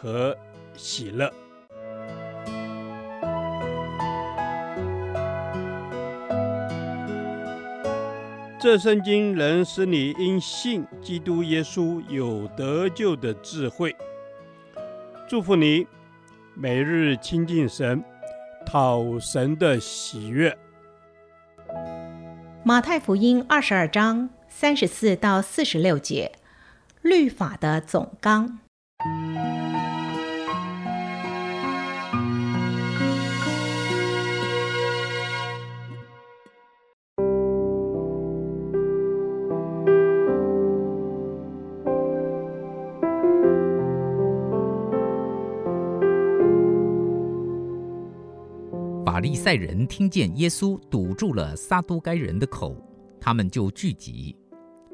和喜乐。这圣经能使你因信基督耶稣有得救的智慧。祝福你，每日亲近神，讨神的喜悦。马太福音二十二章三十四到四十六节，律法的总纲。法利赛人听见耶稣堵住了撒都该人的口，他们就聚集。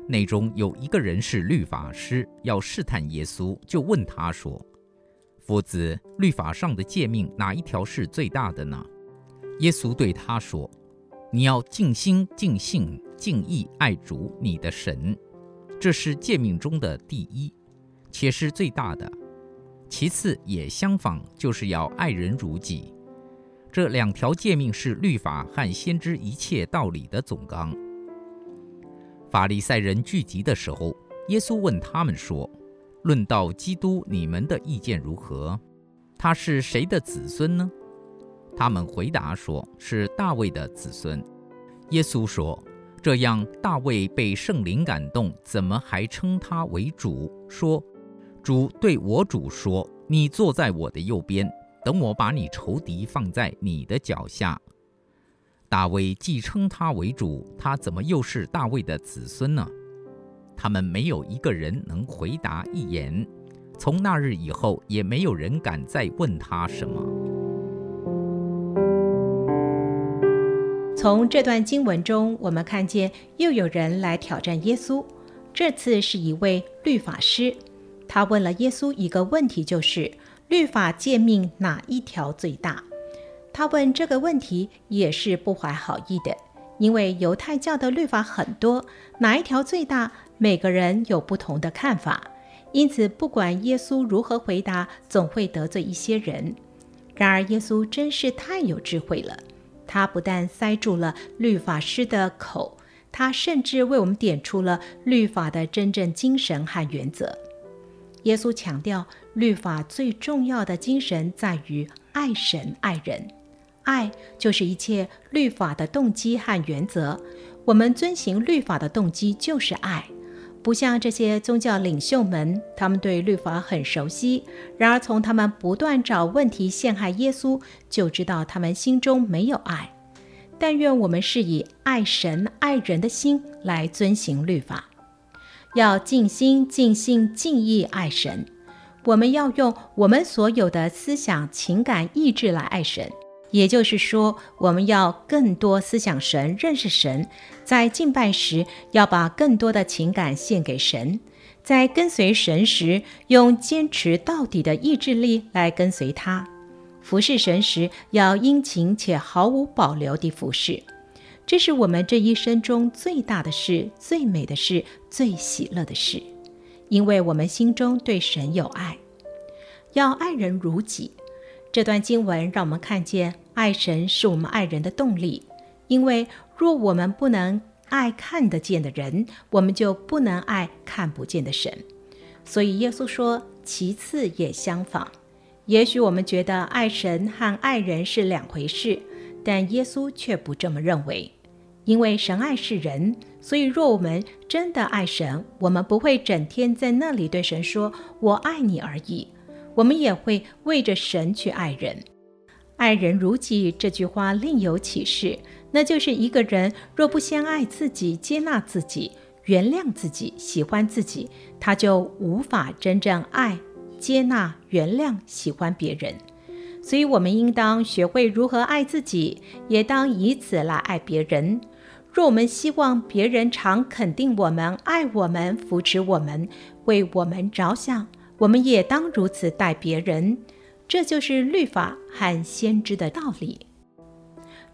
内中有一个人是律法师，要试探耶稣，就问他说：“夫子，律法上的诫命哪一条是最大的呢？”耶稣对他说：“你要尽心、尽性、尽意爱主你的神，这是诫命中的第一，且是最大的。其次也相仿，就是要爱人如己。”这两条诫命是律法和先知一切道理的总纲。法利赛人聚集的时候，耶稣问他们说：“论到基督，你们的意见如何？他是谁的子孙呢？”他们回答说：“是大卫的子孙。”耶稣说：“这样，大卫被圣灵感动，怎么还称他为主？说：‘主对我主说，你坐在我的右边。’”等我把你仇敌放在你的脚下。大卫既称他为主，他怎么又是大卫的子孙呢？他们没有一个人能回答一言。从那日以后，也没有人敢再问他什么。从这段经文中，我们看见又有人来挑战耶稣。这次是一位律法师，他问了耶稣一个问题，就是。律法诫命哪一条最大？他问这个问题也是不怀好意的，因为犹太教的律法很多，哪一条最大，每个人有不同的看法。因此，不管耶稣如何回答，总会得罪一些人。然而，耶稣真是太有智慧了，他不但塞住了律法师的口，他甚至为我们点出了律法的真正精神和原则。耶稣强调，律法最重要的精神在于爱神爱人，爱就是一切律法的动机和原则。我们遵行律法的动机就是爱，不像这些宗教领袖们，他们对律法很熟悉，然而从他们不断找问题陷害耶稣，就知道他们心中没有爱。但愿我们是以爱神爱人的心来遵行律法。要尽心、尽性、尽意爱神。我们要用我们所有的思想、情感、意志来爱神。也就是说，我们要更多思想神、认识神。在敬拜时，要把更多的情感献给神；在跟随神时，用坚持到底的意志力来跟随他；服侍神时，要殷勤且毫无保留地服侍。这是我们这一生中最大的事、最美的事、最喜乐的事，因为我们心中对神有爱，要爱人如己。这段经文让我们看见，爱神是我们爱人的动力。因为若我们不能爱看得见的人，我们就不能爱看不见的神。所以耶稣说：“其次也相仿。”也许我们觉得爱神和爱人是两回事。但耶稣却不这么认为，因为神爱世人，所以若我们真的爱神，我们不会整天在那里对神说“我爱你”而已，我们也会为着神去爱人。爱人如己这句话另有启示，那就是一个人若不先爱自己、接纳自己、原谅自己、喜欢自己，他就无法真正爱、接纳、原谅、喜欢别人。所以，我们应当学会如何爱自己，也当以此来爱别人。若我们希望别人常肯定我们、爱我们、扶持我们、为我们着想，我们也当如此待别人。这就是律法和先知的道理。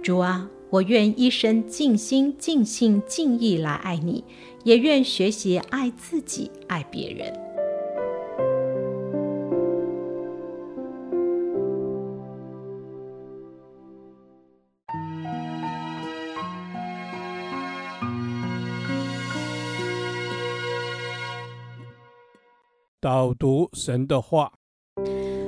主啊，我愿一生尽心、尽性、尽意来爱你，也愿学习爱自己、爱别人。导读神的话，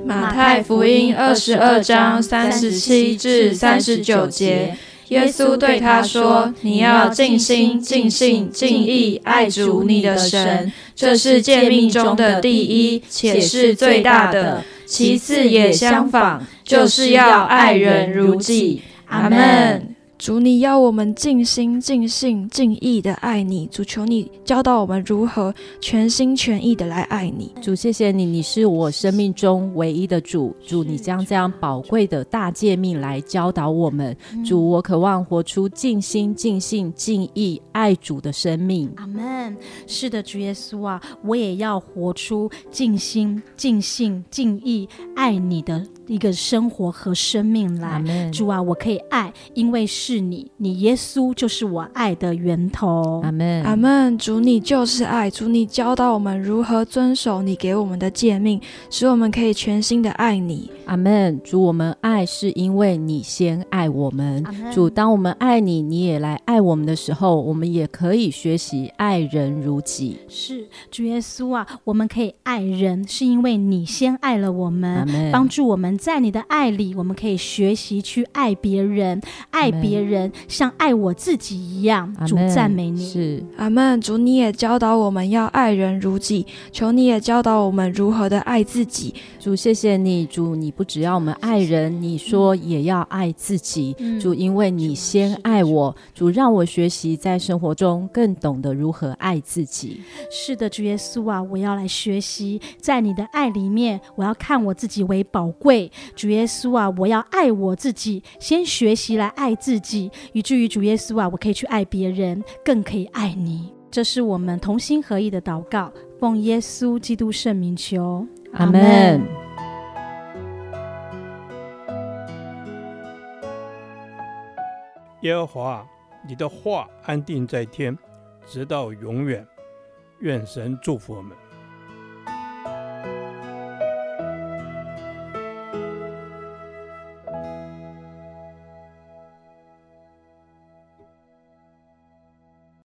马太福音二十二章三十七至三十九节，耶稣对他说：“你要尽心、尽性、尽意爱主你的神，这是诫命中的第一，且是最大的。其次也相仿，就是要爱人如己。”阿门。主，你要我们尽心、尽性、尽意的爱你。主，求你教导我们如何全心全意的来爱你。主，谢谢你，你是我生命中唯一的主。主，你将这样宝贵的大诫命来教导我们。主，我渴望活出尽心、尽性、尽意爱主的生命。阿门。是的，主耶稣啊，我也要活出尽心、尽性、尽意爱你的。一个生活和生命来主啊，我可以爱，因为是你，你耶稣就是我爱的源头。阿门，阿门。主，你就是爱，主，你教导我们如何遵守你给我们的诫命，使我们可以全心的爱你。阿门。主，我们爱是因为你先爱我们。主，当我们爱你，你也来爱我们的时候，我们也可以学习爱人如己。是，主耶稣啊，我们可以爱人，是因为你先爱了我们，Amen. 帮助我们。在你的爱里，我们可以学习去爱别人，爱别人像爱我自己一样。主赞美你，是阿门。主，你也教导我们要爱人如己，求你也教导我们如何的爱自己。主，谢谢你，主，你不只要我们爱人，你说也要爱自己。嗯、主，因为你先爱我，主让我学习在生活中更懂得如何爱自己。是的，主耶稣啊，我要来学习在你的爱里面，我要看我自己为宝贵。主耶稣啊，我要爱我自己，先学习来爱自己，以至于主耶稣啊，我可以去爱别人，更可以爱你。这是我们同心合意的祷告，奉耶稣基督圣名求，阿门。耶和华，你的话安定在天，直到永远。愿神祝福我们。